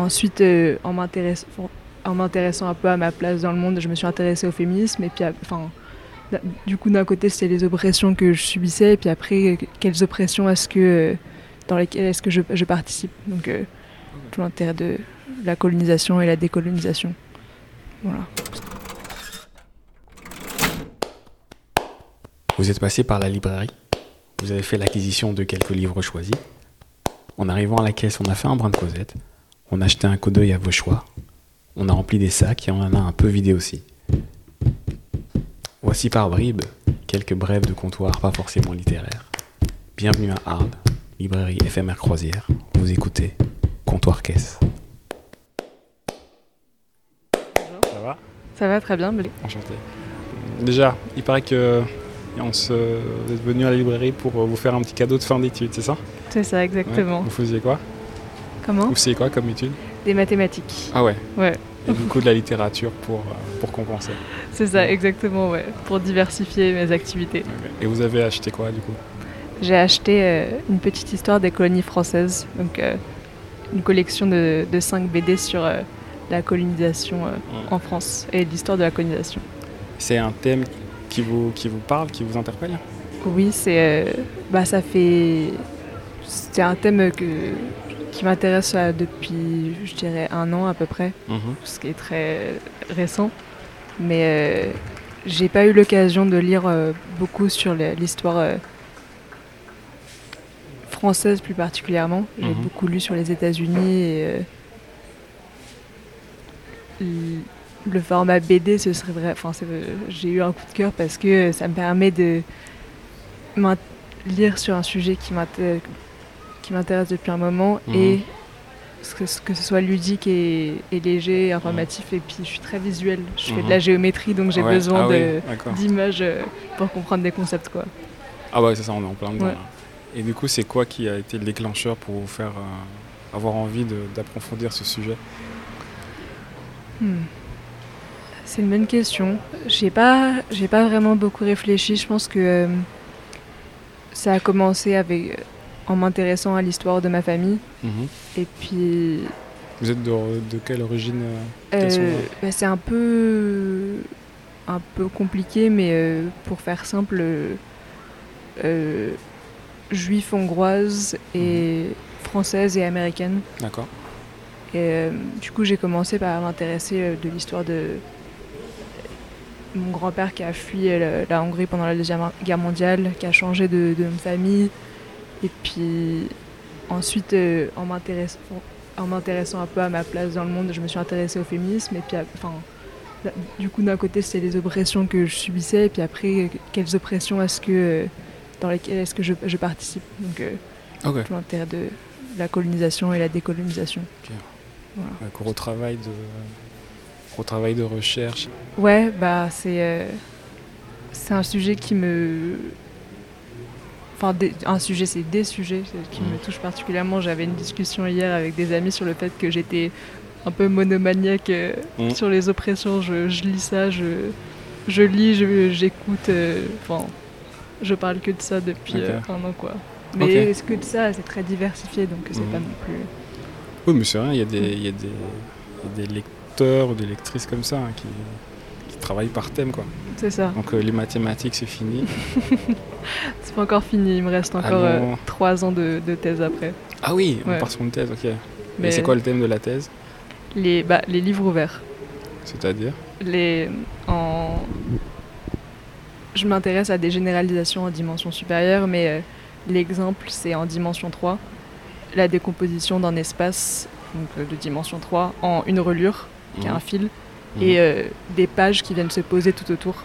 ensuite, euh, en m'intéressant un peu à ma place dans le monde, je me suis intéressée au féminisme. Et puis, enfin, du coup, d'un côté, c'était les oppressions que je subissais. Et puis après, quelles oppressions est-ce que, dans lesquelles est-ce que je, participe? Donc, euh, tout l'intérêt de la colonisation et la décolonisation. Voilà. Vous êtes passé par la librairie. Vous avez fait l'acquisition de quelques livres choisis. En arrivant à la caisse, on a fait un brin de causette. On a acheté un coup d'œil à vos choix. On a rempli des sacs et on en a un peu vidé aussi. Voici par bribes quelques brèves de comptoir pas forcément littéraires. Bienvenue à Arles, librairie éphémère croisière. Vous écoutez Comptoir Caisse. Ça va? Ça va très bien, Blé. Enchanté. Déjà, il paraît que on se... vous êtes venu à la librairie pour vous faire un petit cadeau de fin d'études, c'est ça? C'est ça, exactement. Vous faisiez quoi? Comment Vous faisiez quoi comme études Des mathématiques. Ah ouais Ouais. Et du coup de la littérature pour, euh, pour compenser. C'est ça, exactement, ouais. Pour diversifier mes activités. Et vous avez acheté quoi du coup? J'ai acheté euh, une petite histoire des colonies françaises, donc euh, une collection de, de 5 BD sur euh, la colonisation en France et l'histoire de la colonisation. C'est un thème qui vous, qui vous parle, qui vous interpelle? Oui, c'est, bah, ça fait, c'est un thème que, qui m'intéresse depuis, je dirais, un an à peu près, ce qui est très récent. Mais euh, j'ai pas eu l'occasion de lire euh, beaucoup sur l'histoire euh, française plus particulièrement. J'ai Mhm. beaucoup lu sur les États-Unis et le format BD, ce serait vrai. Enfin, j'ai eu un coup de cœur parce que ça me permet de lire sur un sujet qui m'inté- qui m'intéresse depuis un moment Mhm. et que, ce que ce soit ludique et, et léger, informatif. Et puis, je suis très visuelle. Je fais de Mhm. la géométrie, donc j'ai Ouais. besoin Ah d'images euh, pour comprendre des concepts. Quoi. Ah ouais, c'est ça, on est en plein dedans. Ouais. Et du coup, c'est quoi qui a été le déclencheur pour vous faire euh, avoir envie d'approfondir ce sujet? Hmm. C'est une bonne question. J'ai pas, j'ai pas vraiment beaucoup réfléchi. Je pense que euh, ça a commencé avec, en m'intéressant à l'histoire de ma famille. Et puis, Vous êtes de, de quelle origine euh, euh, bah, c'est un peu, un peu compliqué, mais euh, pour faire simple, euh, juif hongroise et française et américaine. D'accord. Et euh, du coup, j'ai commencé par m'intéresser de l'histoire de mon grand-père qui a fui la Hongrie pendant la Deuxième Guerre mondiale, qui a changé de, de nom de famille. Et puis ensuite, euh, en m'intéressant un peu à ma place dans le monde, je me suis intéressée au féminisme. Et puis, enfin, du coup, d'un côté, c'était les oppressions que je subissais. Et puis après, euh, quelles oppressions est-ce que, euh, dans lesquelles est-ce que je, je participe Donc, euh, Ok. tout l'intérêt de la colonisation et la décolonisation. Voilà. Un gros travail de, gros travail de recherche. Ouais, bah c'est euh, c'est un sujet qui me enfin des- un sujet c'est des sujets qui me Mhm. touchent particulièrement. J'avais une discussion hier avec des amis sur le fait que j'étais un peu monomaniaque euh, Mhm. sur les oppressions. Je, je lis ça, je je lis, je- j'écoute. euh, Enfin, je parle que de ça depuis Ok. euh, un an quoi. Mais Ok. ce que de ça, c'est très diversifié donc c'est pas non plus. Oui, mais c'est rien, il y, a des- il y, y a des lecteurs ou des lectrices comme ça hein, qui, qui travaillent par thème. Quoi. C'est ça. Donc euh, les mathématiques, c'est fini. C'est pas encore fini. Il me reste encore non. euh, trois ans de, de thèse après. Ah oui, on Ouais. part sur une thèse, ok. Mais Et c'est quoi le thème de la thèse? Les, bah, les livres ouverts. C'est-à-dire? Les, en... Je m'intéresse à des généralisations en dimension supérieure, mais euh, l'exemple, c'est en dimension 3. La décomposition d'un espace donc, de dimension 3 en une relure, qui est Mhm. un fil, Mhm. et euh, des pages qui viennent se poser tout autour.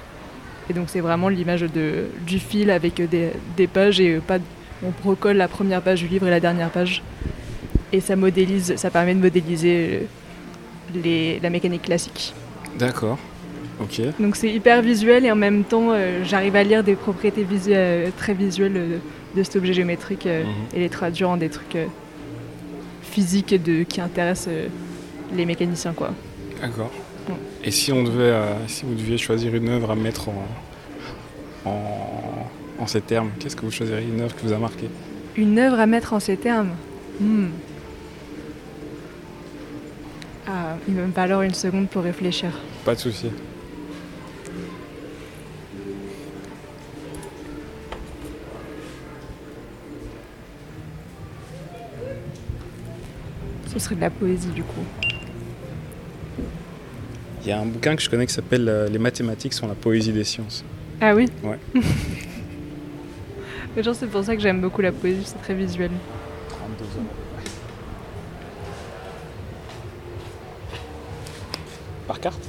Et donc c'est vraiment l'image de, du fil avec euh, des, des pages et euh, pas, on recolle la première page du livre et la dernière page. Et ça modélise, ça permet de modéliser les, la mécanique classique. D'accord. Ok. Donc c'est hyper visuel et en même temps euh, j'arrive à lire des propriétés visuelles, très visuelles de cet objet géométrique euh, Mhm. et les traduire en des trucs euh, physiques de, qui intéressent les mécaniciens quoi. D'accord. Et si on devait, euh, si vous deviez choisir une œuvre à mettre en, en, en ces termes, qu'est-ce que vous choisiriez Une œuvre qui vous a marqué? Une œuvre à mettre en ces termes? Hmm. Ah, il me alors une seconde pour réfléchir. Pas de souci. Ce serait de la poésie du coup. Il y a un bouquin que je connais qui s'appelle euh, Les mathématiques sont la poésie des sciences. Ah oui Ouais. Mais genre c'est pour ça que j'aime beaucoup la poésie, c'est très visuel. 32 ans. Par carte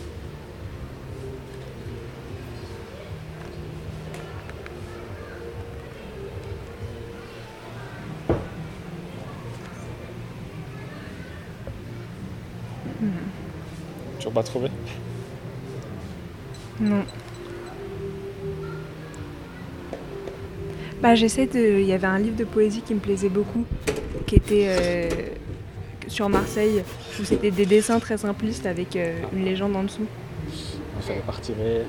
Toujours pas trouvé Non. Bah j'essaie de. Il y avait un livre de poésie qui me plaisait beaucoup, qui était euh, sur Marseille, où c'était des dessins très simplistes avec euh, une légende en dessous. Il fallait pas retirer.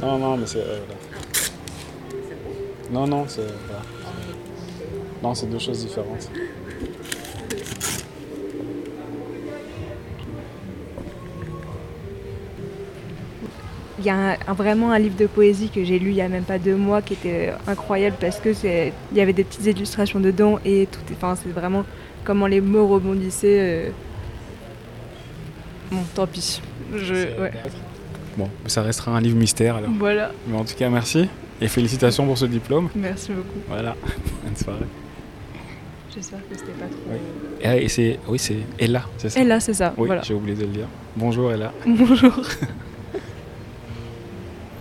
Non, non, mais c'est. euh. Non, non, c'est. Non, c'est deux choses différentes. Il y a un- un- vraiment un livre de poésie que j'ai lu il y a même pas deux mois qui était incroyable parce que c'est il y avait des petites illustrations dedans et tout enfin c'est vraiment comment les mots rebondissaient euh. bon tant pis je ouais. Bon, ça restera un livre mystère alors. voilà Mais en tout cas, merci et félicitations pour ce diplôme. merci beaucoup Voilà, bonne soirée. j'espère que c'était pas trop Oui. Et, ah, et c'est, oui, c'est Ella, c'est ça? Et là c'est ça Oui, voilà j'ai oublié de le dire. Bonjour Ella. bonjour